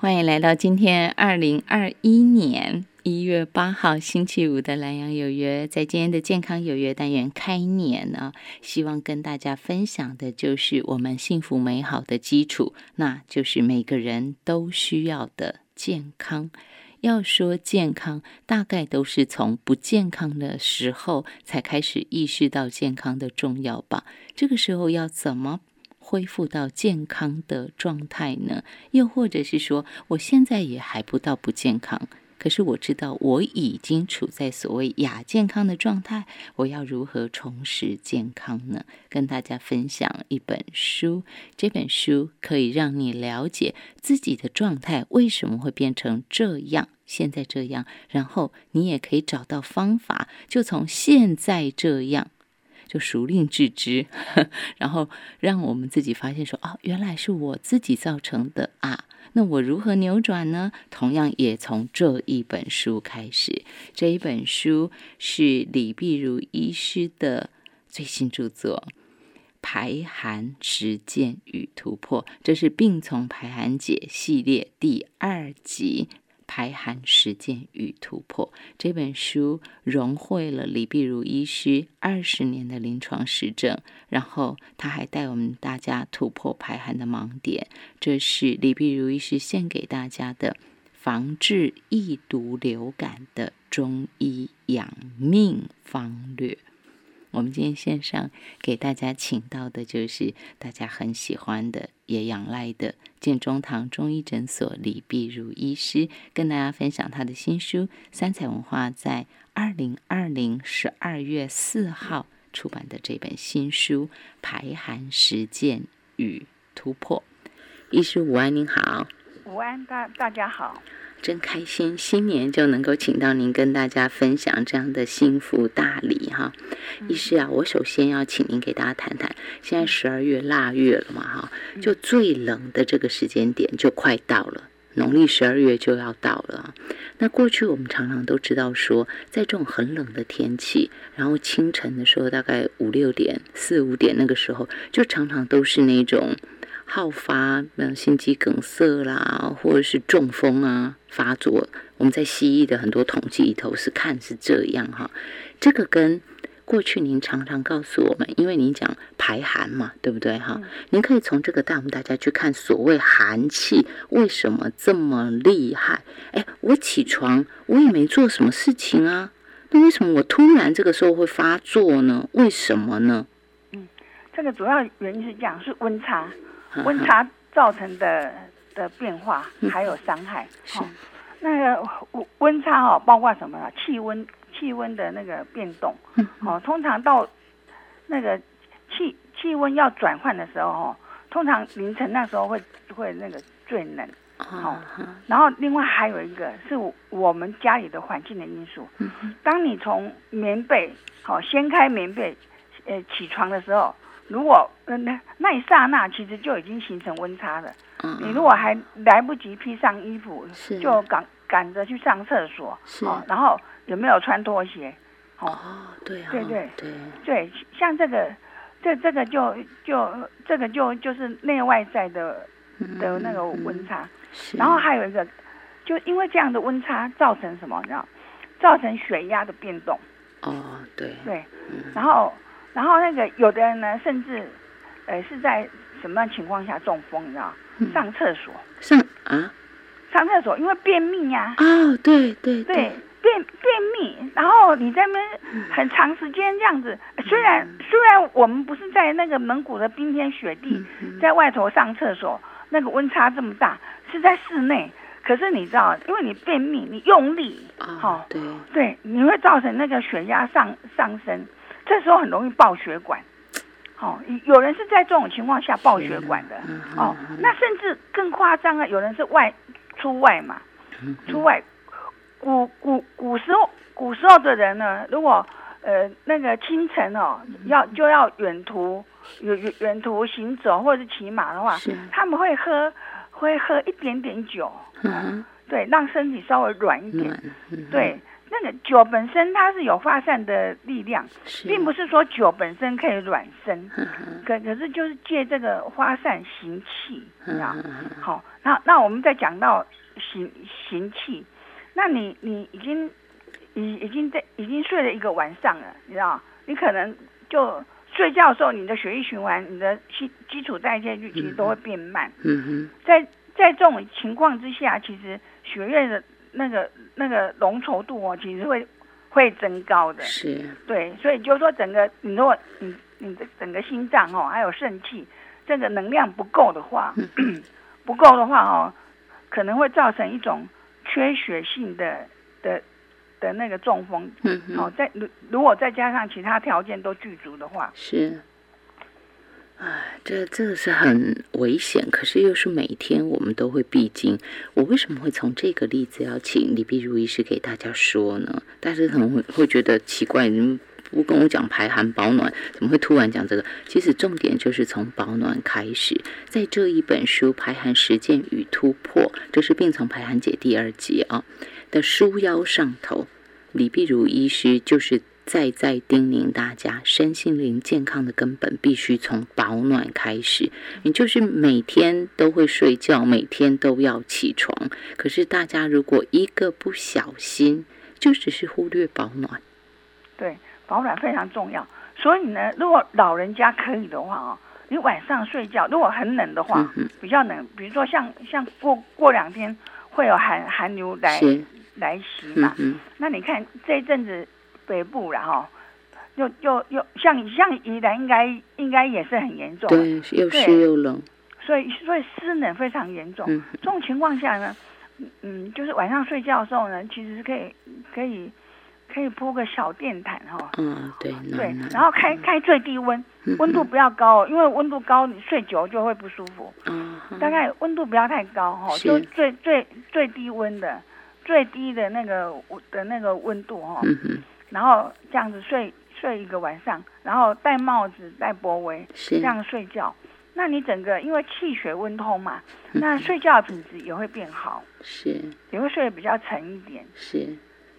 欢迎来到今天二零二一年一月八号星期五的蓝洋有约。在今天的健康有约单元开年呢，希望跟大家分享的就是我们幸福美好的基础，那就是每个人都需要的健康。要说健康，大概都是从不健康的时候才开始意识到健康的重要吧。这个时候要怎么？恢复到健康的状态呢？又或者是说，我现在也还不到不健康，可是我知道我已经处在所谓亚健康的状态。我要如何重拾健康呢？跟大家分享一本书，这本书可以让你了解自己的状态为什么会变成这样，现在这样，然后你也可以找到方法，就从现在这样。就熟令自知，然后让我们自己发现说，哦，原来是我自己造成的啊。那我如何扭转呢？同样也从这一本书开始。这一本书是李碧如医师的最新著作《排寒实践与突破》，这是病从排寒解系列第二集。排寒实践与突破这本书融汇了李碧如医师二十年的临床实证，然后他还带我们大家突破排寒的盲点。这是李碧如医师献给大家的防治易毒流感的中医养命方略。我们今天线上给大家请到的就是大家很喜欢的、也仰赖的建中堂中医诊所李碧如医师，跟大家分享他的新书。三彩文化在二零二零十二月四号出版的这本新书《排寒实践与突破》。医师午安，您好。午安，大大家好。真开心，新年就能够请到您跟大家分享这样的幸福大礼哈！医师啊，我首先要请您给大家谈谈，现在十二月腊月了嘛哈，就最冷的这个时间点就快到了，农历十二月就要到了。那过去我们常常都知道说，在这种很冷的天气，然后清晨的时候大概五六点、四五点那个时候，就常常都是那种。好发，嗯，心肌梗塞啦，或者是中风啊发作。我们在西医的很多统计里头是看是这样哈。这个跟过去您常常告诉我们，因为您讲排寒嘛，对不对哈？您可以从这个带我们大家去看所谓寒气为什么这么厉害？哎，我起床我也没做什么事情啊，那为什么我突然这个时候会发作呢？为什么呢？嗯，这个主要原因是这样，是温差。温差造成的的变化还有伤害，好，那个温差哦，包括什么呢？气温气温的那个变动，哦，通常到那个气气温要转换的时候，哦，通常凌晨那时候会会那个最冷，好，然后另外还有一个是我们家里的环境的因素，当你从棉被好掀开棉被，呃，起床的时候。如果那那一刹那，其实就已经形成温差了。嗯，你如果还来不及披上衣服，就赶赶着去上厕所，哦，然后有没有穿拖鞋？哦，对，对对对对，像这个，这这个就就这个就就是内外在的的那个温差。然后还有一个，就因为这样的温差造成什么？你知道，造成血压的变动。哦，对对，然后。然后那个有的人呢，甚至，呃，是在什么样情况下中风？你知道？上厕所。上啊？上厕所，因为便秘呀。哦，对对对。便便秘，然后你在那很长时间这样子，虽然虽然我们不是在那个蒙古的冰天雪地，在外头上厕所，那个温差这么大，是在室内。可是你知道，因为你便秘，你用力，哦，对对，你会造成那个血压上上升。这时候很容易爆血管，哦，有人是在这种情况下爆血管的，哦，那甚至更夸张啊，有人是外出外嘛，出外，古古古时候古时候的人呢，如果呃那个清晨哦要就要远途远远远途行走或者是骑马的话，他们会喝会喝一点点酒，对，让身体稍微软一点，对。那个酒本身它是有发散的力量，并不是说酒本身可以软身，可可是就是借这个发散行气，你知道？好，那那我们再讲到行行气，那你你已经已已经在已经睡了一个晚上了，你知道，你可能就睡觉的时候，你的血液循环、你的基基础代谢率其实都会变慢。嗯哼，在在这种情况之下，其实血液的那个那个浓稠度哦，其实会会增高的。是，对，所以就是说，整个你如果你你的整个心脏哦，还有肾气，这个能量不够的话，不够的话哦，可能会造成一种缺血性的的的那个中风。嗯哼，哦，再如如果再加上其他条件都具足的话，是。哎，这这个是很危险，可是又是每天我们都会必经。我为什么会从这个例子要请李碧如医师给大家说呢？大家可能会会觉得奇怪，你们不跟我讲排寒保暖，怎么会突然讲这个？其实重点就是从保暖开始，在这一本书《排寒实践与突破》，这是《病从排寒解》第二集啊的书腰上头，李碧如医师就是。再再叮咛大家，身心灵健康的根本必须从保暖开始。你就是每天都会睡觉，每天都要起床。可是大家如果一个不小心，就只是忽略保暖。对，保暖非常重要。所以呢，如果老人家可以的话哦，你晚上睡觉如果很冷的话，比较冷，比如说像像过过两天会有寒寒流来来袭嘛，那你看这一阵子。北部然后，又又又像像宜兰应该应该也是很严重，对，又湿又冷，所以所以湿冷非常严重。这种情况下呢，嗯，就是晚上睡觉的时候呢，其实是可以可以可以铺个小电毯哈，嗯，对对，然后开开最低温，温度不要高，因为温度高你睡久就会不舒服。嗯，大概温度不要太高哈，就最最最低温的最低的那个的那个温度哈。然后这样子睡睡一个晚上，然后戴帽子戴脖围，这样睡觉，那你整个因为气血温通嘛，那睡觉的品质也会变好，是，也会睡得比较沉一点，是，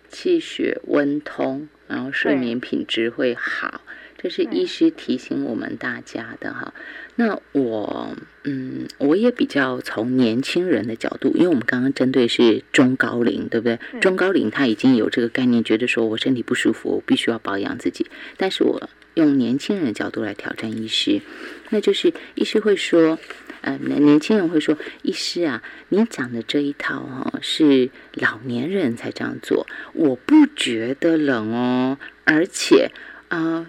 气血温通，然后睡眠品质会好。这是医师提醒我们大家的哈。那我嗯，我也比较从年轻人的角度，因为我们刚刚针对是中高龄，对不对？中高龄他已经有这个概念，觉得说我身体不舒服，我必须要保养自己。但是我用年轻人的角度来挑战医师，那就是医师会说，呃，年轻人会说，医师啊，你讲的这一套哈，是老年人才这样做，我不觉得冷哦，而且啊。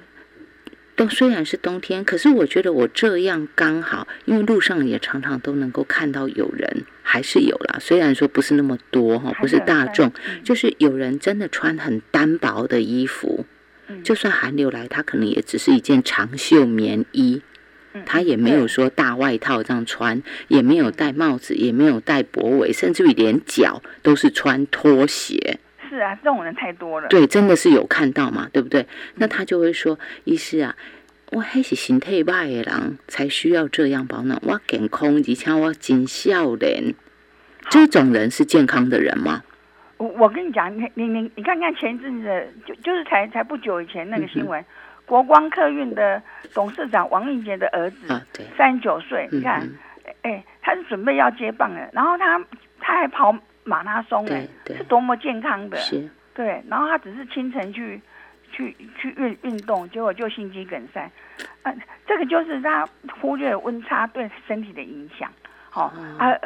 冬虽然是冬天，可是我觉得我这样刚好，因为路上也常常都能够看到有人，还是有啦。虽然说不是那么多哈，不是大众，就是有人真的穿很单薄的衣服，就算寒流来，他可能也只是一件长袖棉衣，他也没有说大外套这样穿，也没有戴帽子，也没有戴脖围，甚至于连脚都是穿拖鞋。是啊，这种人太多了。对，真的是有看到嘛，对不对？那他就会说，医师啊，我还是身体坏的人才需要这样保暖。我健康，而且我真笑脸，这种人是健康的人吗？我我跟你讲，你你你你看看前一阵子，就就是才才不久以前那个新闻，国光客运的董事长王玉杰的儿子，对，三十九岁，你看，哎，他是准备要接棒了，然后他他还跑。马拉松哎，是多么健康的，对。然后他只是清晨去去去运运动，结果就心肌梗塞。嗯，这个就是他忽略温差对身体的影响。好啊，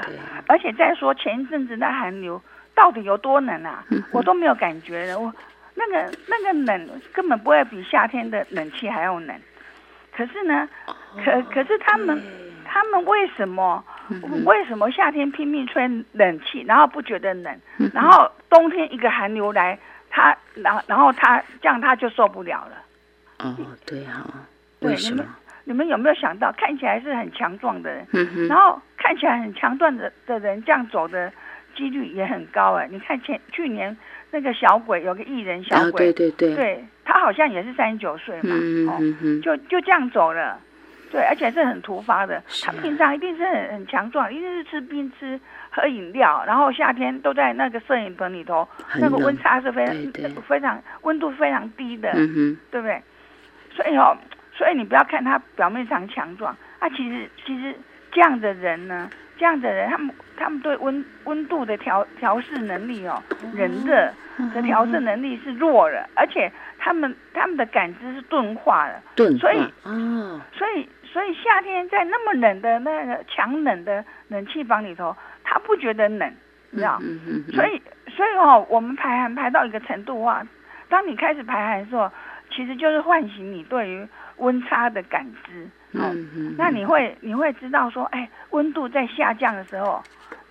而且再说前一阵子那寒流到底有多冷啊？我都没有感觉的。我那个那个冷根本不会比夏天的冷气还要冷。可是呢，可可是他们他们为什么？为什么夏天拼命吹冷气，然后不觉得冷，然后冬天一个寒流来，他然然后他这样他就受不了了。哦，对啊，为什么？你们有没有想到，看起来是很强壮的人，然后看起来很强壮的的人，这样走的几率也很高哎。你看前去年那个小鬼，有个艺人小鬼，对对对，对他好像也是三十九岁嘛，哦，就就这样走了。对，而且是很突发的。他平常一定是很很强壮，一定是吃冰吃喝饮料，然后夏天都在那个摄影棚里头，那个温差是非常非常温度非常低的，对不对？所以哦，所以你不要看他表面上强壮，啊，其实其实这样的人呢，这样的人，他们他们对温温度的调调试能力哦，人的的调试能力是弱了，而且他们他们的感知是钝化了，钝所以哦，所以所以夏天在那么冷的那个强冷的冷气房里头，他不觉得冷，你知道？嗯嗯嗯，所以所以哦，我们排寒排到一个程度啊，当你开始排寒的时候，其实就是唤醒你对于温差的感知。哦，嗯嗯，那你会你会知道说，哎，温度在下降的时候，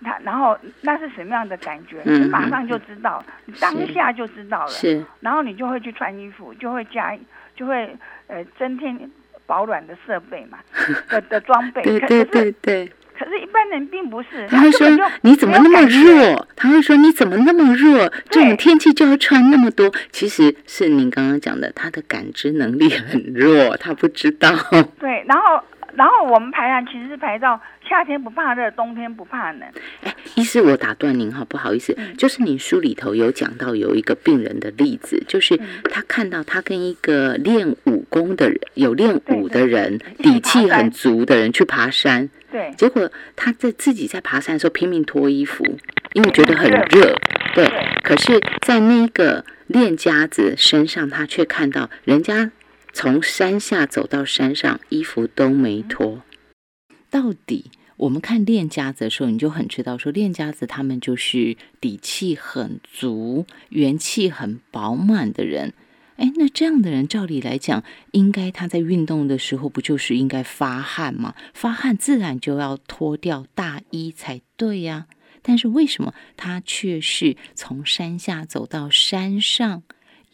它然后那是什么样的感觉？嗯你马上就知道，你当下就知道了。是然后你就会去穿衣服，就会加，就会呃增添保暖的设备嘛，的的装备。对对对对，可是一般人并不是，他会说你怎么那么？弱？他会说你怎么那么弱？这种天气就要穿那么多，其实是您刚刚讲的，他的感知能力很弱，他不知道。对，然后然后我们排寒其实是排到夏天不怕热，冬天不怕冷。哎，医师，我打断您哈，不好意思，嗯就是你书里头有讲到有一个病人的例子，就是嗯他看到他跟一个练武功的人，有练武的人，底气很足的人去爬山，对结果他在自己在爬山的时候拼命脱衣服，因为觉得很热热，对。对可是，在那个练家子身上，他却看到人家从山下走到山上，衣服都没脱。到底我们看练家子的时候，你就很知道说，练家子他们就是底气很足、元气很饱满的人。哎，那这样的人，照理来讲，应该他在运动的时候，不就是应该发汗吗？发汗自然就要脱掉大衣才对呀、但是为什么他却是从山下走到山上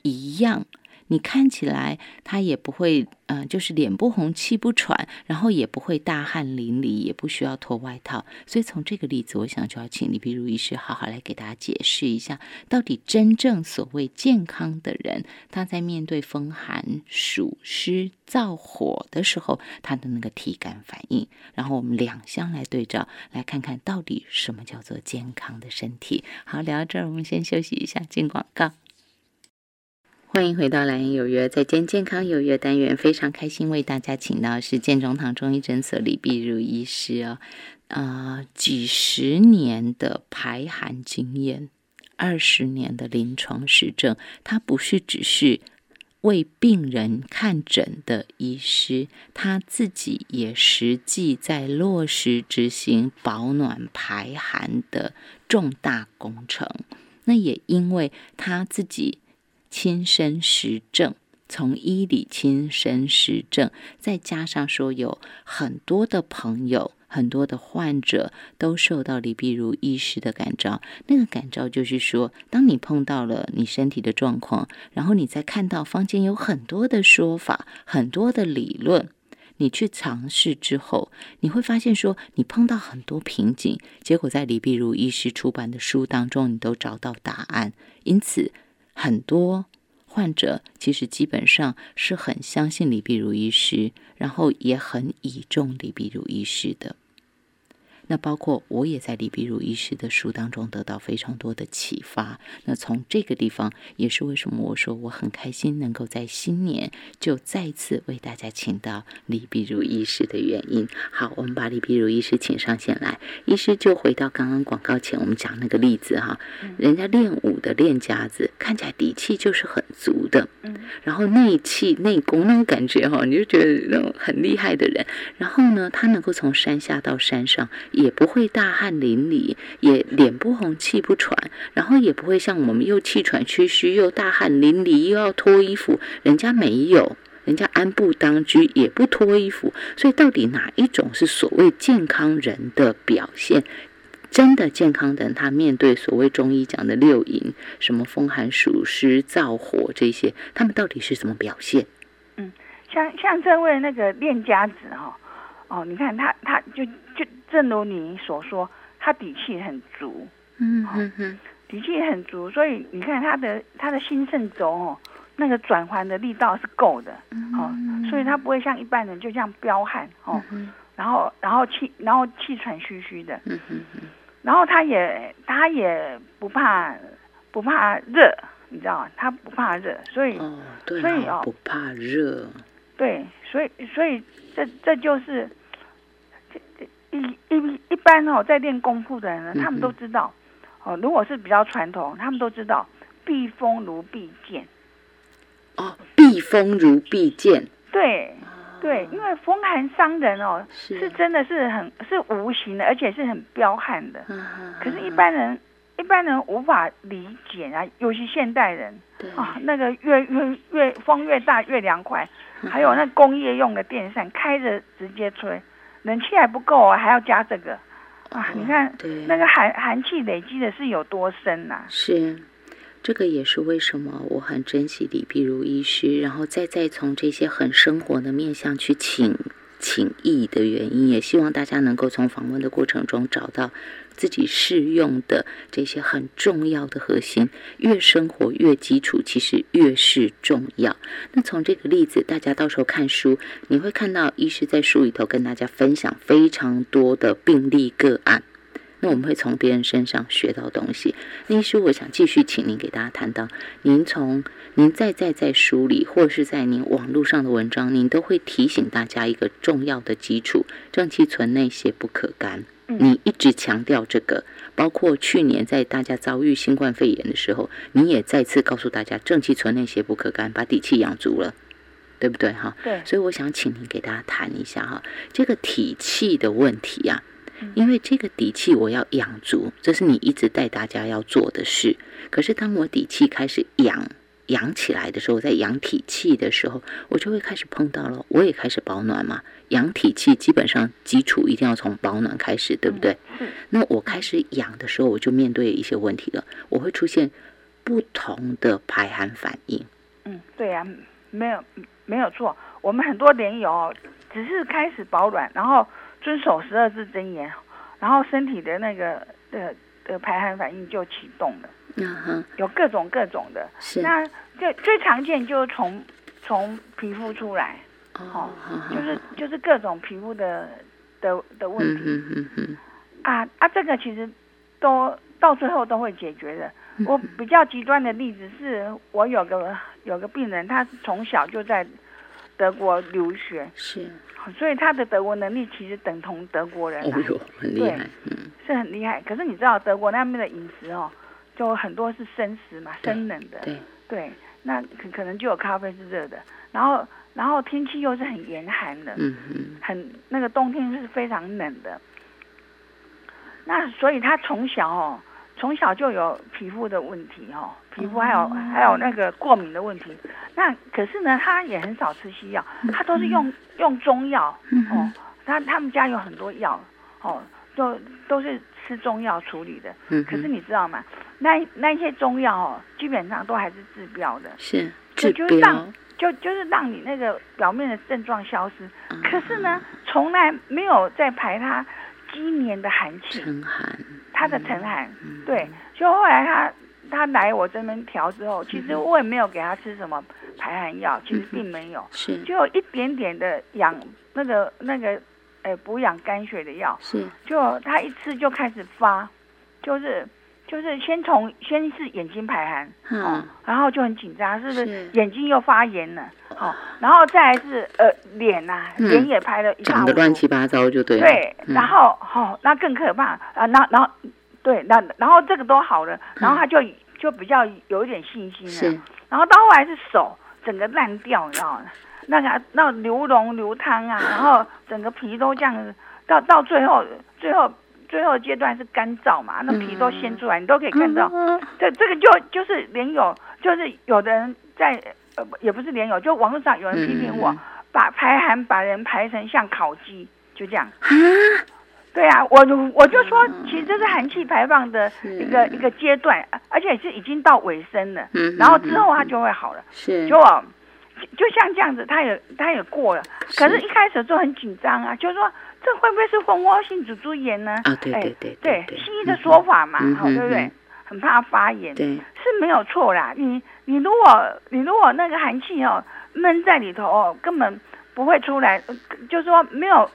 一样？你看起来他也不会，呃，就是脸不红气不喘，然后也不会大汗淋漓，也不需要脱外套。所以从这个例子，我想就要请李碧如医师好好来给大家解释一下，到底真正所谓健康的人，他在面对风寒、暑湿、燥火的时候，他的那个体感反应。然后我们两相来对照，来看看到底什么叫做健康的身体。好，聊到这儿，我们先休息一下，进广告。欢迎回到蓝颜有约，在今天健康有约单元，非常开心为大家请到是建中堂中医诊所李碧如医师哦，呃，几十年的排寒经验，二十年的临床实证，他不是只是为病人看诊的医师，他自己也实际在落实执行保暖排寒的重大工程。那也因为他自己亲身实证，从医理亲身实证，再加上说有很多的朋友。很多的患者都受到李碧如医师的感召，那个感召就是说，当你碰到了你身体的状况，然后你再看到坊间有很多的说法、很多的理论，你去尝试之后，你会发现说，你碰到很多瓶颈，结果在李碧如医师出版的书当中，你都找到答案。因此，很多患者其实基本上是很相信李碧如医师，然后也很倚重李碧如医师的。那包括我也在李碧如医师的书当中得到非常多的启发。那从这个地方，也是为什么我说我很开心能够在新年就再次为大家请到李碧如医师的原因。好，我们把李碧如医师请上线来。医师就回到刚刚广告前我们讲那个例子哈，人家练武的练家子看起来底气就是很足的，嗯然后内气内功那种感觉哈，你就觉得那种很厉害的人。然后呢，他能够从山下到山上，也不会大汗淋漓，也脸不红气不喘，然后也不会像我们又气喘吁吁，又大汗淋漓，又要脱衣服，人家没有。人家安步当居，也不脱衣服，所以到底哪一种是所谓健康人的表现？真的健康的人，他面对所谓中医讲的六淫，什么风寒暑湿燥火这些，他们到底是什么表现？嗯像像这位那个练家子哈、哦，你看他他就就正如你所说，他底气很足，嗯。嗯嗯，底气很足，所以你看他的他的心肾轴哦，那个转环的力道是够的，哦，所以他不会像一般人就这样彪悍哦，然后然后气然后气喘吁吁的，嗯哼哼，然后他也他也不怕不怕热，你知道吗？他不怕热，所以、哦，对所以哦。不怕热，对，所以所以这这就是一一一般哦，在练功夫的人呢，他们都知道哦，如果是比较传统，他们都知道避风如避剑。哦，避风如避剑。对。对，因为风寒伤人哦，是真的是很是无形的，而且是很彪悍的。可是，一般人一般人无法理解啊，尤其现代人啊，那个越越越风越大越凉快，还有那工业用的电扇开着直接吹，冷气还不够啊，还要加这个啊！你看那个寒寒气累积的是有多深呐？是。这个也是为什么我很珍惜李碧如医师，然后再再从这些很生活的面向去请情义的原因，也希望大家能够从访问的过程中找到自己适用的这些很重要的核心。越生活越基础，其实越是重要。那从这个例子，大家到时候看书，你会看到医师在书里头跟大家分享非常多的病例个案。那我们会从别人身上学到东西。那医师，我想继续请您给大家谈到，您从您在在在书里，或是在您网络上的文章，您都会提醒大家一个重要的基础：正气存内，邪不可干。你一直强调这个，包括去年在大家遭遇新冠肺炎的时候，你也再次告诉大家，正气存内，邪不可干，把底气养足了，对不对？哈，对。所以我想请您给大家谈一下哈，这个体气的问题呀。因为这个底气我要养足，这是你一直带大家要做的事。可是当我底气开始养养起来的时候，在养体气的时候，我就会开始碰到了，我也开始保暖嘛。养体气基本上基础一定要从保暖开始，对不对？那我开始养的时候，我就面对一些问题了，我会出现不同的排寒反应。嗯，对呀，没有没有错。我们很多莲友只是开始保暖，然后。遵守十二字真言，然后身体的那个的的排寒反应就启动了。嗯哼，有各种各种的。是。那最最常见就是从从皮肤出来，哦，就是就是各种皮肤的的的问题。嗯嗯嗯。啊啊，这个其实都到最后都会解决的。我比较极端的例子是我有个有个病人，他是从小就在德国留学。是。所以他的德国能力其实等同德国人，哦哟，很厉害，嗯，是很厉害。可是你知道德国那边的饮食哦，就很多是生食嘛，生冷的，对，对，那可可能就有咖啡是热的，然后然后天气又是很严寒的，嗯嗯，很那个冬天是非常冷的，那所以他从小哦。从小就有皮肤的问题哦，皮肤还有还有那个过敏的问题。那可是呢，他也很少吃西药，他都是用用中药哦。他他们家有很多药哦，都都是吃中药处理的。嗯。可是你知道吗？那那些中药哦，基本上都还是治标的。是。治标。就就是让你那个表面的症状消失。可是呢，从来没有在排他今年的寒气。沉寒。他的沉寒，对，就后来他他来我这边调之后，其实我也没有给他吃什么排寒药，其实并没有，是，就有一点点的养那个那个，哎，补养肝血的药，是，就他一吃就开始发，就是就是先从先是眼睛排寒，嗯，然后就很紧张，是不是？眼睛又发炎了？好，然后再来是呃脸呐，脸也拍了一长得乱七八糟就对了。对，然后好，那更可怕啊！那然后对，那然后这个都好了，然后他就就比较有一点信心了。然后到后来是手整个烂掉，你知道吗？那个那流脓流汤啊，然后整个皮都这样子，到到最后最后最后阶段是干燥嘛，那皮都掀出来，你都可以看到。这这个就就是连有就是有的人在。呃，也不是连友，就网络上有人批评我，把排寒把人排成像烤鸡，就这样。啊，对啊，我我就说，其实这是寒气排放的一个一个阶段，而且是已经到尾声了。嗯，然后之后它就会好了。是，就就像这样子，它也它也过了。可是，一开始就很紧张啊，就是说这会不会是蜂窝性组织炎呢？啊，对对对对，西医的说法嘛，好，对不对？很怕发炎，对，是没有错啦。你你如果你如果那个寒气哦闷在里头哦，根本不会出来，就是说没有，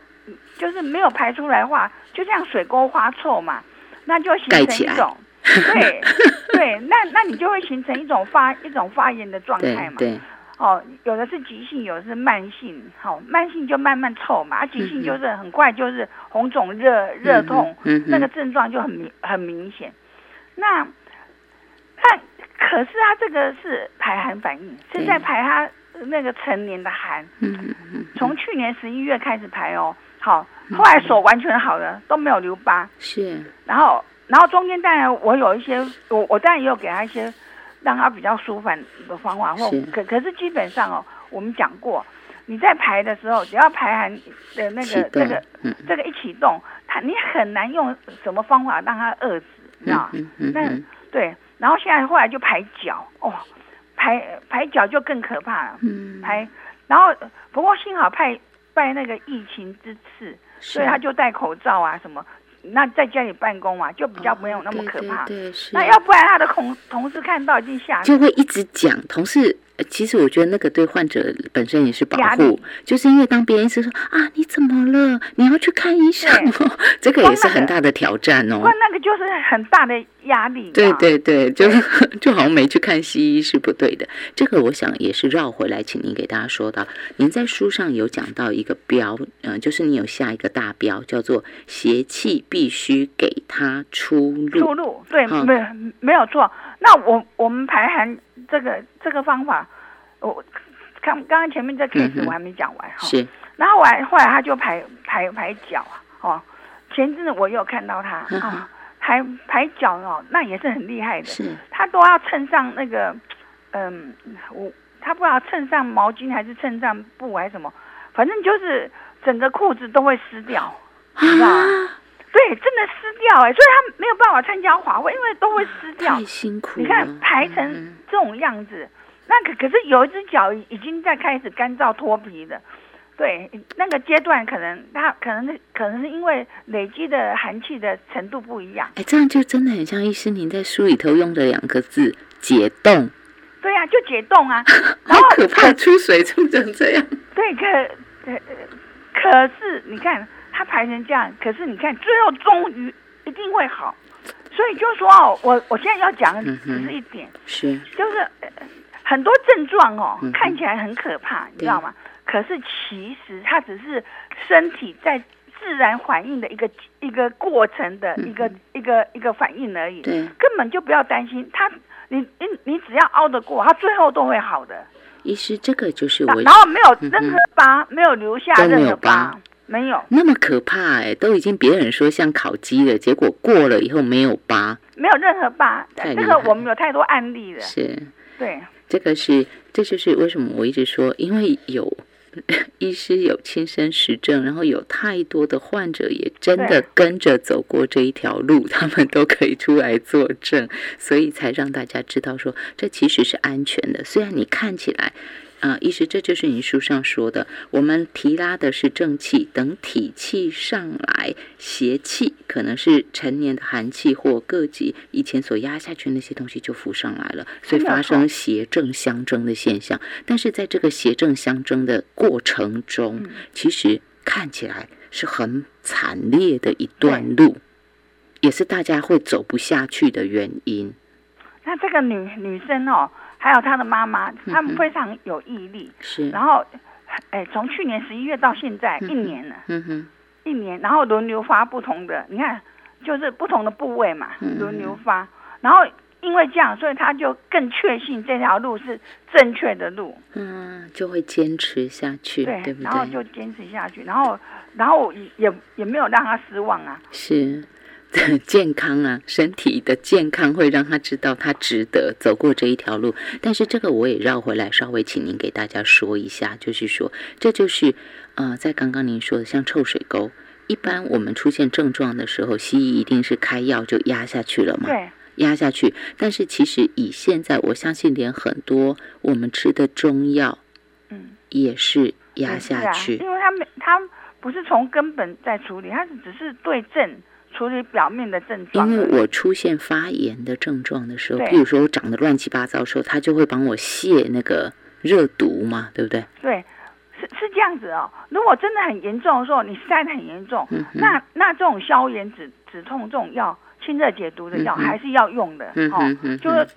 就是没有排出来的话，就像水沟花臭嘛，那就形成一种，对 对，那那你就会形成一种发一种发炎的状态嘛。对，哦，有的是急性，有的是慢性。好，慢性就慢慢臭嘛，啊，急性就是很快就是红肿、热热痛，那个症状就很明很明显。那那可是他这个是排寒反应，是在排他那个成年的寒。从去年十一月开始排哦，好，后来手完全好了，都没有留疤。是。然后，然后中间当然我有一些，我我当然也有给他一些。让他比较舒缓的方法，或可可是基本上哦，我们讲过，你在排的时候，只要排寒的那个这个这个一启动，他你很难用什么方法让他饿死，知道那对，然后现在后来就排脚哦，排排脚就更可怕了，嗯排，然后不过幸好派拜那个疫情之赐，所以他就戴口罩啊什么。那在家里办公嘛，就比较没有那么可怕。对，是。那要不然他的同同事看到已经吓，就会一直讲同事。其实我觉得那个对患者本身也是保护，就是因为当别人一直说啊你怎么了，你要去看医生哦，这个也是很大的挑战哦。那个就是很大的压力。对对对，就 就好像没去看西医是不对的。这个我想也是绕回来，请您给大家说到，您在书上有讲到一个标，嗯，就是你有下一个大标叫做邪气必须给他出路。出路对，没没有错。那我我们排寒这个这个方法，我刚刚刚前面这 case 我还没讲完哈。是。然后我后来他就排排排脚啊，哦，前阵子我有看到他啊，排排脚哦，那也是很厉害的。是。他都要蹭上那个，嗯，我他不知道蹭上毛巾还是蹭上布还是什么，反正就是整个裤子都会湿掉，你知道吗？对，真的湿掉哎，所以他没有办法参加华会，因为都会湿掉。太辛苦。你看排成这种样子，那可可是有一只脚已经在开始干燥脱皮的，对，那个阶段可能他可能是可能是因为累积的寒气的程度不一样。哎，这样就真的很像医师您在书里头用的两个字“解冻”。对呀，就解冻啊。好可怕，出水出成这样。对，可可可是你看。他排成这样，可是你看，最后终于一定会好，所以就说哦，我我现在要讲的只是一点，是就是很多症状哦，看起来很可怕，你知道吗？可是其实它只是身体在自然反应的一个一个过程的一个一个一个反应而已，对，根本就不要担心它，你你你只要熬得过，它最后都会好的。医师，这个就是我，然后没有任何疤，没有留下任何疤。没有那么可怕哎，都已经别人说像烤鸡了，结果过了以后没有疤，没有任何疤。这个我们有太多案例了。是，对，这个是，这就是为什么我一直说，因为有 医师有亲身实证，然后有太多的患者也真的跟着走过这一条路，他们都可以出来作证，所以才让大家知道说，这其实是安全的。虽然你看起来。啊，意思这就是你书上说的，我们提拉的是正气，等体气上来，邪气可能是成年的寒气或各级以前所压下去那些东西就浮上来了，所以发生邪正相争的现象。但是在这个邪正相争的过程中，其实看起来是很惨烈的一段路，也是大家会走不下去的原因。那这个女女生哦。还有他的妈妈，他们非常有毅力。是，然后，哎，从去年十一月到现在一年了，嗯哼，一年，然后轮流发不同的，你看，就是不同的部位嘛，轮流发，然后因为这样，所以他就更确信这条路是正确的路，嗯，就会坚持下去，对对？然后就坚持下去，然后，然后也也没有让他失望啊，是。健康啊，身体的健康会让他知道他值得走过这一条路。但是这个我也绕回来，稍微请您给大家说一下，就是说，这就是呃，在刚刚您说的像臭水沟，一般我们出现症状的时候，西医一定是开药就压下去了嘛？对，压下去。但是其实以现在，我相信连很多我们吃的中药，嗯，也是压下去，因为他没他不是从根本在处理，他是只是对症。处理表面的症状，因为我出现发炎的症状的时候，比如说我长得乱七八糟的时候，他就会帮我泻那个热毒嘛，对不对？对，是是这样子哦。如果真的很严重的时候，你晒得很严重，那那这种消炎止止痛这种药，清热解毒的药还是要用的哦。就是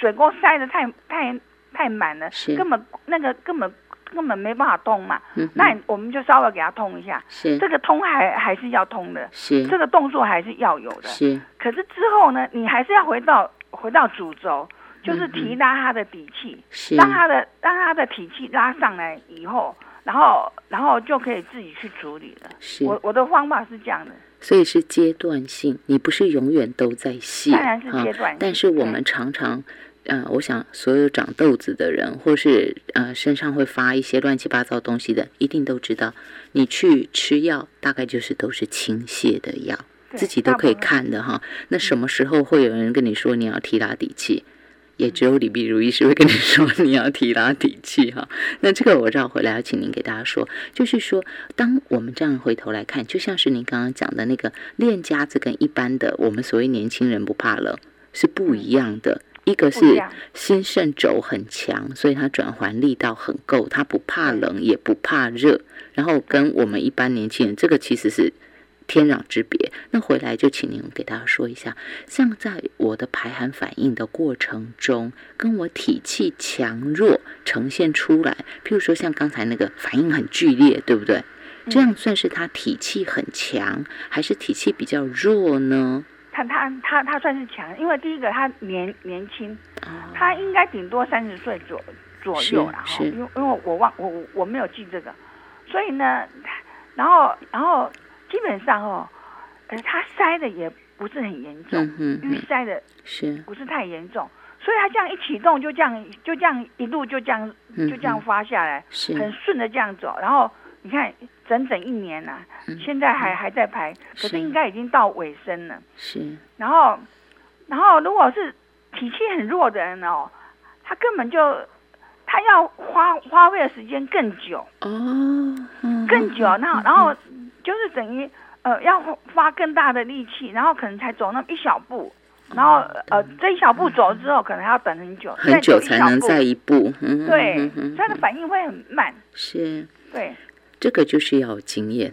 水沟塞的太太太满了，是根本那个根本根本没办法通嘛。嗯那我们就稍微给他通一下，是。这个通还还是要通的，是。这个动作还是要有的。是。可是之后呢，你还是要回到回到主轴，就是嗯提拉他的底气，是。让他的让他的体气拉上来以后，然后然后就可以自己去处理了。是，我我的方法是这样的，所以是阶段性，你不是永远都在卸，当然是阶段性但是我们常常，呃，我想所有长痘子的人，或是呃身上会发一些乱七八糟东西的，一定都知道，你去吃药，大概就是都是清泻的药，自己都可以看的哈。那什么时候会有人跟你说你要提拉底气？也只有李碧如医师会跟你说你要提拉底气哈。那这个我绕回来要请您给大家说，就是说，当我们这样回头来看，就像是您刚刚讲的那个练家子跟一般的我们所谓年轻人不怕冷是不一样的。一个是心肾轴很强，所以它转环力道很够，它不怕冷也不怕热。然后跟我们一般年轻人，这个其实是天壤之别。那回来就请您给大家说一下，像在我的排寒反应的过程中，跟我体气强弱呈现出来，譬如说像刚才那个反应很剧烈，对不对？这样算是他体气很强，还是体气比较弱呢？他他他他算是强，因为第一个他年年轻，啊，他应该顶多三十岁左左右啦，哈，是。因为因为我忘我我我没有记这个，所以呢，然后然后基本上哦，呃，他塞的也不是很严重，因为，塞的是，不是太严重，所以他这样一启动就这样就这样一路就这样嗯就这样发下来，是。很顺的这样走，然后你看整整一年呐、嗯现在还还在排，可是是应该已经到尾声了。是，然后，然后如果是脾气很弱的人哦，他根本就他要花花费的时间更久，哦，嗯更久，然后然后就是等于呃要花更大的力气，然后可能才走那么一小步，然后呃这一小步走了之后，可能还要等很久，很久才能再再一步，嗯，对他的反应会很慢，是。对。这个就是要有经验，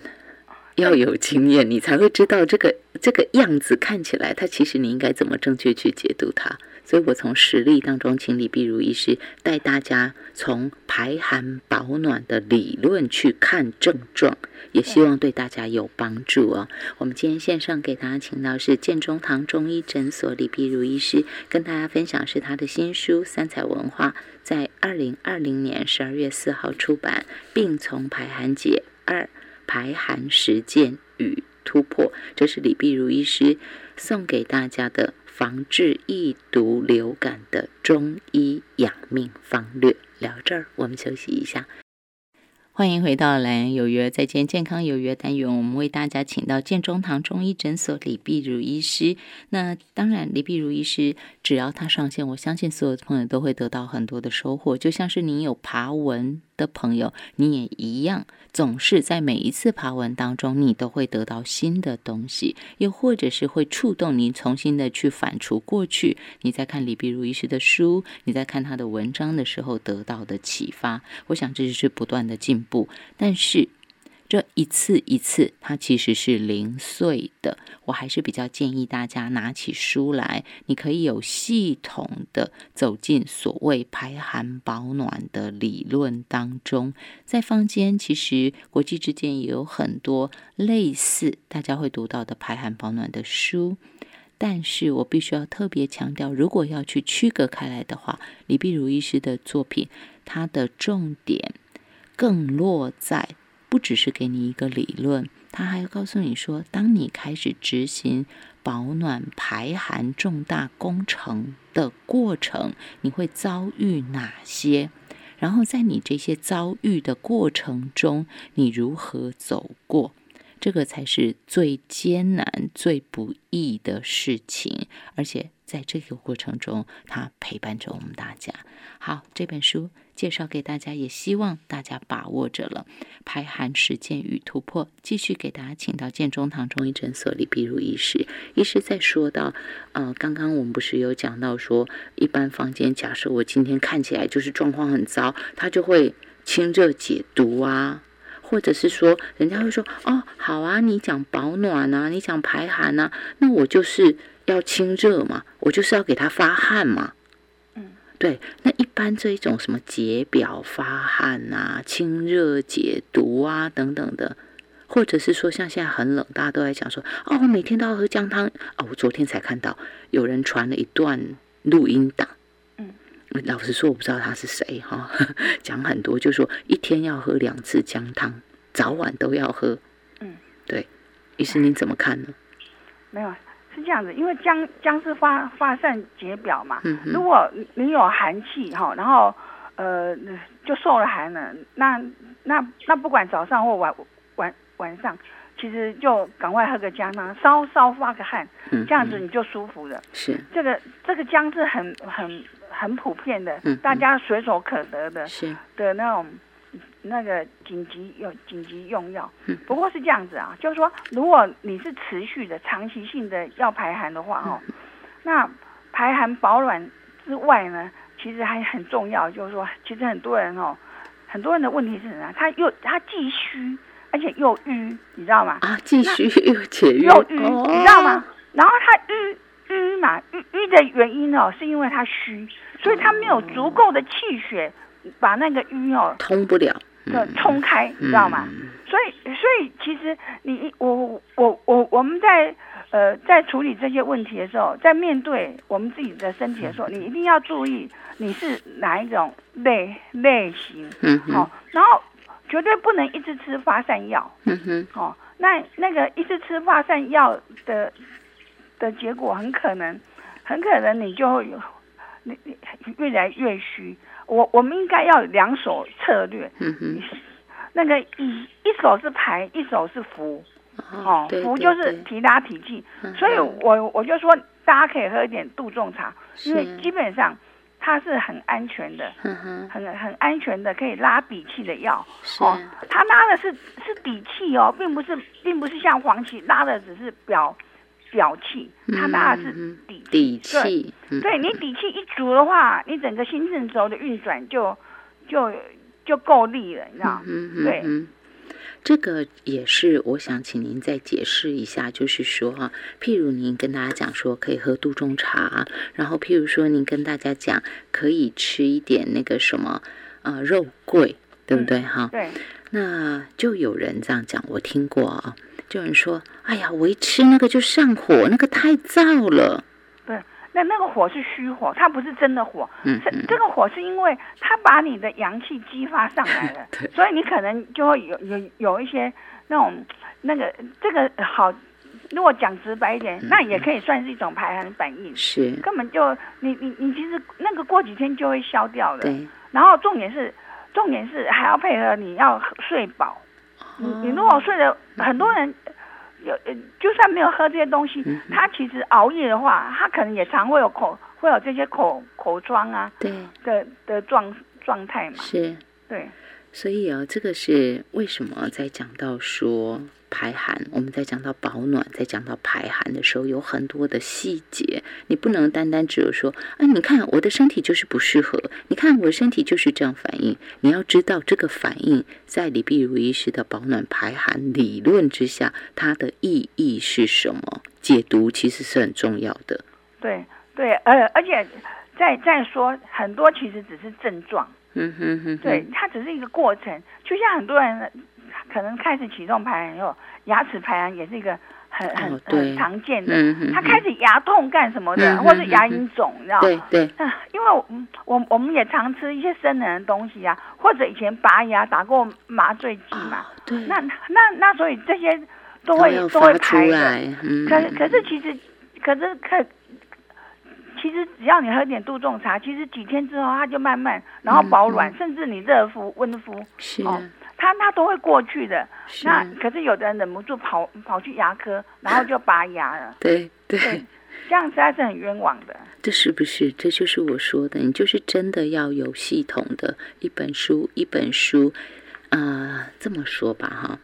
要有经验，你才会知道这个这个样子看起来，它其实你应该怎么正确去解读它。所以我从实例当中，请李碧如医师带大家从排寒保暖的理论去看症状，也希望对大家有帮助哦。我们今天线上给大家请到是建中堂中医诊所李碧如医师，跟大家分享是他的新书《三彩文化》在二零二零年十二月四号出版，病从排寒解二排寒实践与突破，这是李碧如医师送给大家的防治易毒流感的中医养命方略。聊这儿，我们休息一下。欢迎回到《蓝有约》，再见健康有约单元，我们为大家请到建中堂中医诊所李碧如医师。那当然，李碧如医师只要他上线，我相信所有的朋友都会得到很多的收获。就像是您有爬文的朋友，你也一样，总是在每一次爬文当中，你都会得到新的东西，又或者是会触动你重新的去反刍过去你在看李碧如医师的书，你在看他的文章的时候得到的启发。我想这就是不断的进步，但是。这一次一次，它其实是零碎的。我还是比较建议大家拿起书来，你可以有系统的走进所谓排寒保暖的理论当中。在坊间，其实国际之间也有很多类似大家会读到的排寒保暖的书。但是我必须要特别强调，如果要去区隔开来的话，李碧如医师的作品，它的重点更落在。不只是给你一个理论，他还要告诉你说，当你开始执行保暖排寒重大工程的过程，你会遭遇哪些？然后在你这些遭遇的过程中，你如何走过？这个才是最艰难、最不易的事情，而且在这个过程中，它陪伴着我们大家。好，这本书介绍给大家，也希望大家把握着了。排寒实践与突破，继续给大家请到建中堂中医诊所李碧如医师。医师在说到，呃，刚刚我们不是有讲到说，一般房间假设我今天看起来就是状况很糟，他就会清热解毒啊。或者是说，人家会说哦，好啊，你讲保暖啊，你讲排寒啊，那我就是要清热嘛，我就是要给他发汗嘛，嗯，对，那一般这一种什么解表发汗啊、清热解毒啊等等的，或者是说像现在很冷，大家都在讲说哦，我每天都要喝姜汤哦。我昨天才看到有人传了一段录音档，嗯，老实说我不知道他是谁哈，讲很多，就说一天要喝两次姜汤，早晚都要喝。嗯，对，医师您怎么看呢？没有。是这样子，因为姜姜是发发散解表嘛。嗯如果你有寒气哈，然后呃就受了寒冷，那那那不管早上或晚晚晚上，其实就赶快喝个姜汤，稍稍发个汗，这样子你就舒服了。是这个这个姜是很很很普遍的，大家随手可得的，是的那种。那个紧急用紧急用药，嗯不过是这样子啊，就是说，如果你是持续的、长期性的要排寒的话，哦，那排寒保暖之外呢，其实还很重要，就是说，其实很多人哦，很多人的问题是什么？他又他既虚，而且又瘀，你知道吗？啊，既虚又且瘀，又瘀，你知道吗？然后他瘀瘀嘛，瘀瘀的原因哦，是因为它虚，所以它没有足够的气血把那个瘀哦通不了。的冲开，你知道吗？所以，所以其实你我我我我们在呃在处理这些问题的时候，在面对我们自己的身体的时候，你一定要注意你是哪一种类类型，嗯，好，然后绝对不能一直吃发散药，嗯哼，哦，那那个一直吃发散药的的结果，很可能很可能你就会有你你越来越虚。我我们应该要两手策略，那个一一手是排，一手是扶，哦，扶就是提拉体气，所以我我就说大家可以喝一点杜仲茶，因为基本上它是很安全的，很很安全的可以拉底气的药，哦，它拉的是是底气哦，并不是并不是像黄芪拉的只是表。表气，它大的是底底气，对你底气一足的话，你整个心肾轴的运转就就就够力了，你知道对，这个也是我想请您再解释一下，就是说哈，譬如您跟大家讲说可以喝杜仲茶，然后譬如说您跟大家讲可以吃一点那个什么啊肉桂，对不对哈？对，那就有人这样讲，我听过啊。有人说：“哎呀，我一吃那个就上火，那个太燥了。”对，那那个火是虚火，它不是真的火。嗯，这这个火是因为它把你的阳气激发上来了，所以你可能就会有有有一些那种那个这个好。如果讲直白一点，那也可以算是一种排寒反应。是，根本就你你你其实那个过几天就会消掉了。对，然后重点是重点是还要配合你要睡饱。你你如果睡的很多人有，就算没有喝这些东西，他其实熬夜的话，他可能也常会有口会有这些口口疮啊，对的的状状态嘛。是，对。所以啊，这个是为什么在讲到说。排寒，我们在讲到保暖，在讲到排寒的时候，有很多的细节，你不能单单只有说，哎，你看我的身体就是不适合，你看我的身体就是这样反应。你要知道这个反应在李碧如医师的保暖排寒理论之下，它的意义是什么？解读其实是很重要的。对对，呃，而且再再说，很多其实只是症状，嗯哼哼，对，它只是一个过程，就像很多人。可能开始启动排卵以后，牙齿排卵也是一个很很很常见的。他开始牙痛干什么的，或者牙龈肿，你知道对对。因为我我们也常吃一些生冷的东西啊，或者以前拔牙打过麻醉剂嘛。对。那那那所以这些都会都会排的。可可是其实可是可其实只要你喝点杜仲茶，其实几天之后它就慢慢然后保暖，甚至你热敷温敷是。他他都会过去的，那可是有的人忍不住跑跑去牙科，然后就拔牙了。对对，这样实在是很冤枉的。这是不是？这就是我说的，你就是真的要有系统的一本书一本书。呃，这么说吧，哈，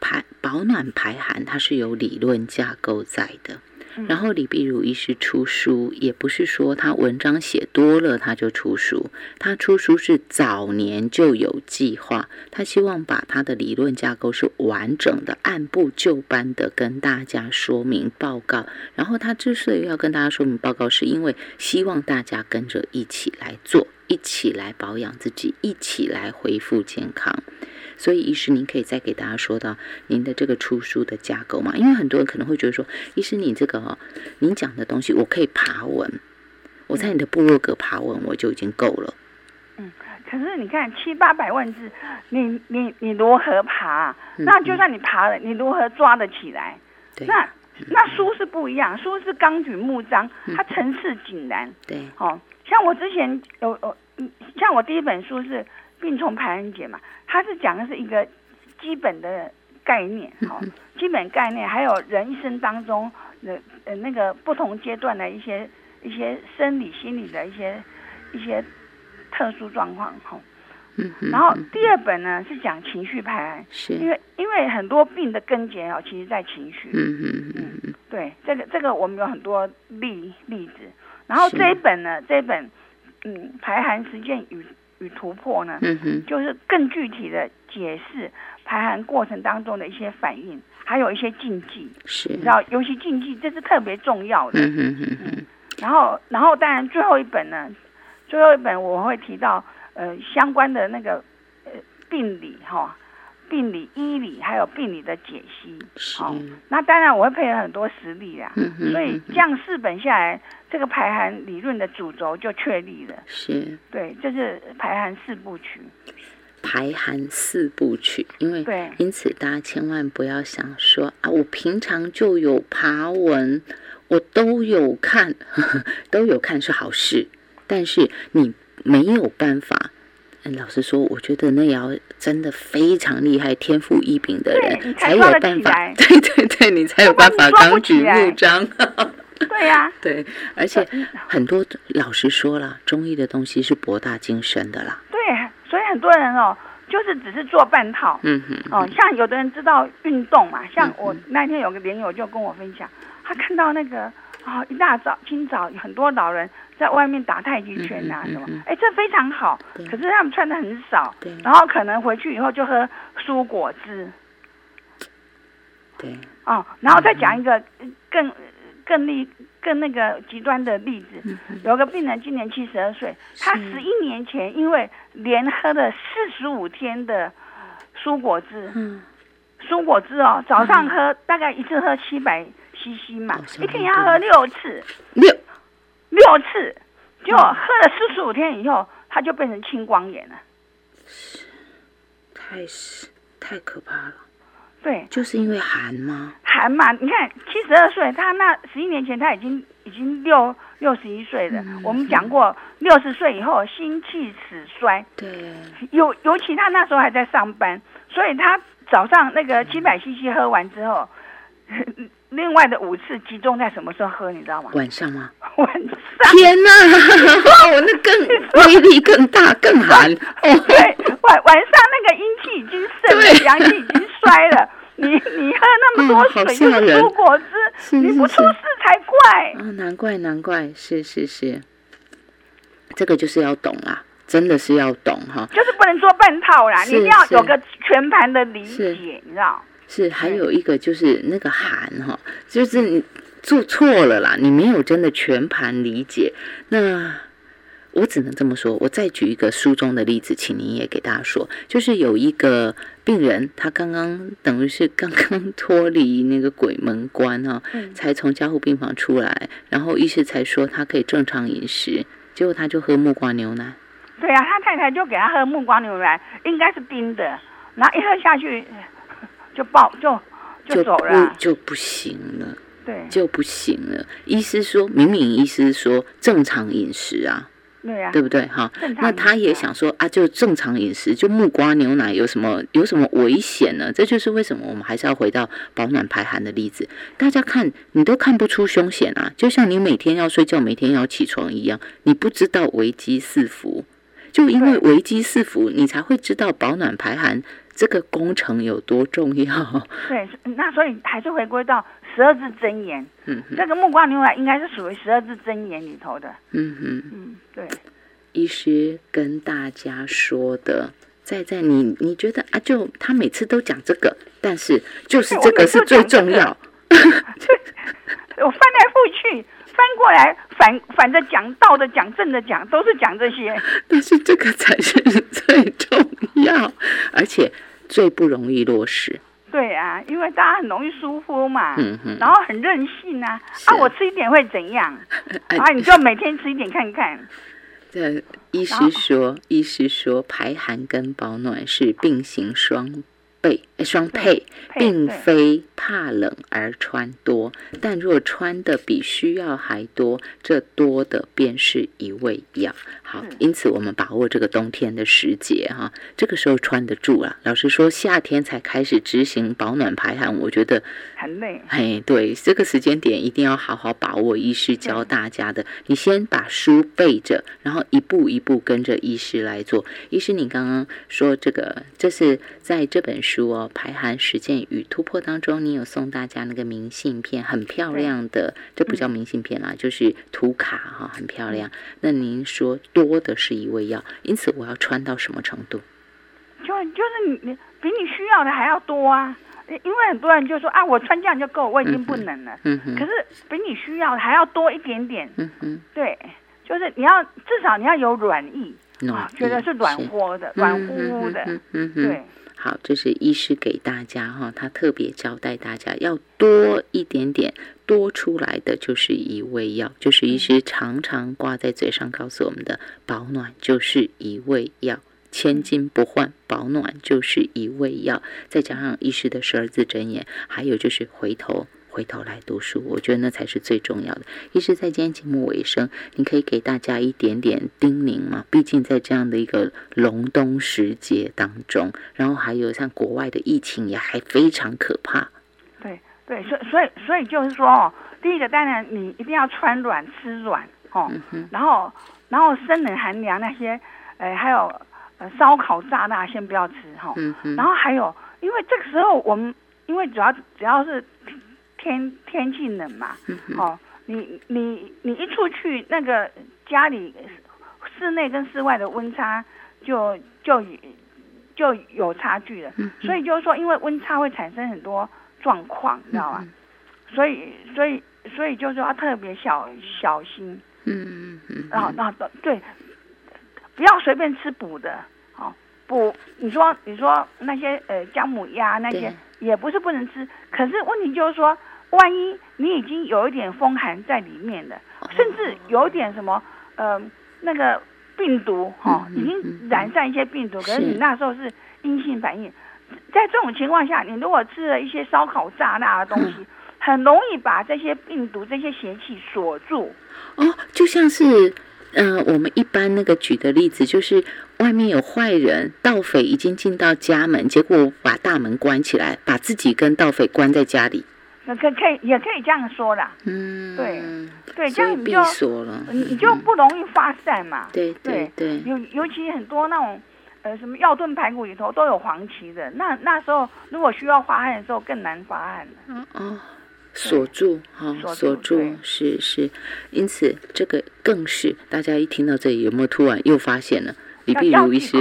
排保暖排寒它是有理论架构在的。然后李碧如医师出书，也不是说他文章写多了他就出书，他出书是早年就有计划，他希望把他的理论架构是完整的，按部就班的跟大家说明报告。然后他之所以要跟大家说明报告，是因为希望大家跟着一起来做，一起来保养自己，一起来恢复健康。所以，医师，您可以再给大家说到您的这个出书的架构吗？因为很多人可能会觉得说，医师，你这个哦，您讲的东西我可以爬文，我在你的部落格爬文我就已经够了。嗯，可是你看七八百万字，你你你如何爬？那就算你爬了，你如何抓得起来？那那书是不一样，书是纲举目张，它层次井然。对，哦，像我之前有有，像我第一本书是。病从排痕解嘛，它是讲的是一个基本的概念，好，基本概念，还有人一生当中的呃那个不同阶段的一些一些生理心理的一些一些特殊状况，哈，嗯，然后第二本呢是讲情绪排案，是，因为因为很多病的根结哦，其实在情绪，嗯嗯嗯，对，这个这个我们有很多例例子，然后这一本呢，这一本嗯排寒实践与。与突破呢，就是更具体的解释排寒过程当中的一些反应，还有一些禁忌，是，你知道，尤其禁忌这是特别重要的。嗯然后，然后当然最后一本呢，最后一本我会提到呃相关的那个呃病理哈。病理、医理还有病理的解析，好，那当然我会配合很多实例啊，所以这样四本下来，这个排寒理论的主轴就确立了。是，对，就是排寒四部曲。排寒四部曲，因为对，因此大家千万不要想说啊，我平常就有爬文，我都有看，都有看是好事，但是你没有办法。老实说，我觉得那要真的非常厉害、天赋异禀的人才有办法。对对对，你才有办法纲举目张。对呀，对，而且 很多老实说了，中医的东西是博大精深的啦。对，所以很多人哦，就是只是做半套。嗯哼。哦，像有的人知道运动嘛，像我那天有个连友就跟我分享，他看到那个啊，一大早清早很多老人。在外面打太极拳呐，什么？哎，这非常好。可是他们穿的很少，然后可能回去以后就喝蔬果汁。对。哦，然后再讲一个更更例更那个极端的例子。有个病人今年七十二岁，他十一年前因为连喝了四十五天的蔬果汁，蔬果汁哦，早上喝大概一次喝七百 CC 嘛，一天要喝六次。六。六次，就喝了四十五天以后，他就变成青光眼了。是，太是太可怕了。对，就是因为寒吗？寒嘛，你看七十二岁，他那十一年前他已经已经六六十一岁了。我们讲过，六十岁以后心气始衰。对。尤尤其他那时候还在上班，所以他早上那个七百 CC 喝完之后。另外的五次集中在什么时候喝？你知道吗？晚上吗？晚上。天哪！哦，那更威力更大，更寒。对，晚晚上那个阴气已经盛了，阳气已经衰了。你你喝那么多水，就是蔬果汁，你不出事才怪。啊，难怪难怪，是是是，这个就是要懂啦，真的是要懂哈。就是不能做半套啦，你一定要有个全盘的理解，你知道。是，还有一个就是那个寒哈，就是你做错了啦，你没有真的全盘理解。那我只能这么说，我再举一个书中的例子，请您也给大家说，就是有一个病人，他刚刚等于是刚刚 脱离那个鬼门关哈，才从加护病房出来，然后医师才说他可以正常饮食，结果他就喝木瓜牛奶。对啊，他太太就给他喝木瓜牛奶，应该是冰的，然后一喝下去。就爆就就走了，就不行了，对，就不行了。医师说，明明医师说正常饮食啊，对呀，对不对？哈，那他也想说啊，就正常饮食，就木瓜牛奶有什么有什么危险呢？这就是为什么我们还是要回到保暖排寒的例子。大家看，你都看不出凶险啊，就像你每天要睡觉，每天要起床一样，你不知道危机四伏，就因为危机四伏，你才会知道保暖排寒。这个工程有多重要？对，那所以还是回归到十二字真言。嗯，这个木瓜牛奶应该是属于十二字真言里头的。嗯哼，嗯，对。医师跟大家说的，在在你你觉得啊，就他每次都讲这个，但是就是这个是最重要。我 翻来覆去。翻过来反反着讲，倒的讲，正的讲，都是讲这些。但是这个才是最重要，而且最不容易落实。对啊，因为大家很容易疏忽嘛，然后很任性啊。啊，我吃一点会怎样？啊，你就每天吃一点看看。这医师说，医师说，排寒跟保暖是并行双。备双配，并非怕冷而穿多，但若穿的比需要还多，这多的便是一味药。好，因此我们把握这个冬天的时节哈，这个时候穿得住啊。老实说，夏天才开始执行保暖排寒，我觉得很累。嘿，对，这个时间点一定要好好把握。医师教大家的，你先把书背着，然后一步一步跟着医师来做。医师，你刚刚说这个，这是在这本书哦，《排寒实践与突破》当中，你有送大家那个明信片，很漂亮的，这不叫明信片啦，就是图卡哈，很漂亮。那您说。多的是一味药，因此我要穿到什么程度？就就是你你比你需要的还要多啊！因为很多人就说啊，我穿这样就够，我已经不能了。可是比你需要的还要多一点点。嗯哼。对，就是你要至少你要有软意，啊，觉得是软和的、软乎乎的。嗯哼。对。好，这是医师给大家哈，他特别交代大家要多一点点，多出来的就是一味药，就是医师常常挂在嘴上告诉我们的，保暖就是一味药，千金不换，保暖就是一味药，再加上医师的十二字真言，还有就是回头。回头来读书，我觉得那才是最重要的。一是在今天节目尾声，你可以给大家一点点叮咛嘛？毕竟在这样的一个隆冬时节当中，然后还有像国外的疫情也还非常可怕。对对，所所以所以就是说哦，第一个当然你一定要穿软吃软哦，然后然后生冷寒凉那些，呃还有呃烧烤炸辣先不要吃哈。嗯然后还有，因为这个时候我们因为主要只要是。天天气冷嘛，哦，你你你一出去，那个家里室内跟室外的温差就就就有差距了，所以就是说，因为温差会产生很多状况，你知道吗？所以所以所以就是说要特别小小心，嗯嗯嗯，然后然后对，不要随便吃补的，哦，补，你说你说那些呃姜母鸭那些也不是不能吃，可是问题就是说。万一你已经有一点风寒在里面了，甚至有一点什么呃那个病毒哈，已经染上一些病毒，可是你那时候是阴性反应，在这种情况下，你如果吃了一些烧烤炸辣的东西，很容易把这些病毒、这些邪气锁住。哦，就像是嗯，我们一般那个举的例子，就是外面有坏人，盗匪已经进到家门，结果把大门关起来，把自己跟盗匪关在家里。可可以也可以这样说啦，嗯，对对，这样你就你就不容易发散嘛，对对对，尤尤其很多那种呃什么药炖排骨里头都有黄芪的，那那时候如果需要发汗的时候更难发汗了，哦，锁住哈，锁住是是，因此这个更是大家一听到这里有没有突然又发现了李碧如医师。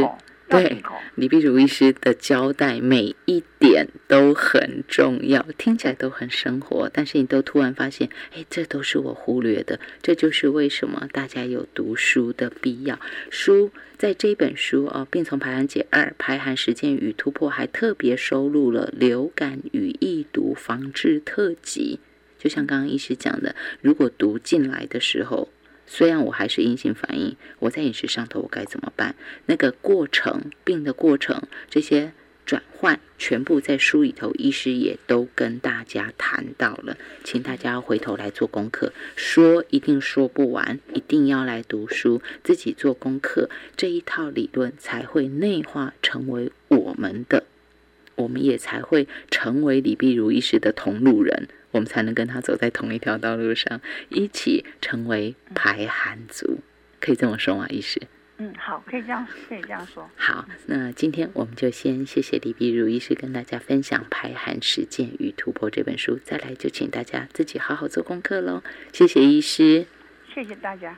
对，李碧如医师的交代每一点都很重要，听起来都很生活，但是你都突然发现，哎，这都是我忽略的。这就是为什么大家有读书的必要。书在这本书哦，《病从排寒解二：排寒实践与突破》还特别收录了流感与易毒防治特辑。就像刚刚医师讲的，如果读进来的时候。虽然我还是阴性反应，我在饮食上头我该怎么办？那个过程，病的过程，这些转换，全部在书里头，医师也都跟大家谈到了，请大家回头来做功课。说一定说不完，一定要来读书，自己做功课，这一套理论才会内化成为我们的，我们也才会成为李碧如医师的同路人。我们才能跟他走在同一条道路上，一起成为排寒族，可以这么说吗？医师？嗯，好，可以这样，可以这样说。好，那今天我们就先谢谢李碧如医师跟大家分享《排寒实践与突破》这本书，再来就请大家自己好好做功课喽。谢谢医师，谢谢大家。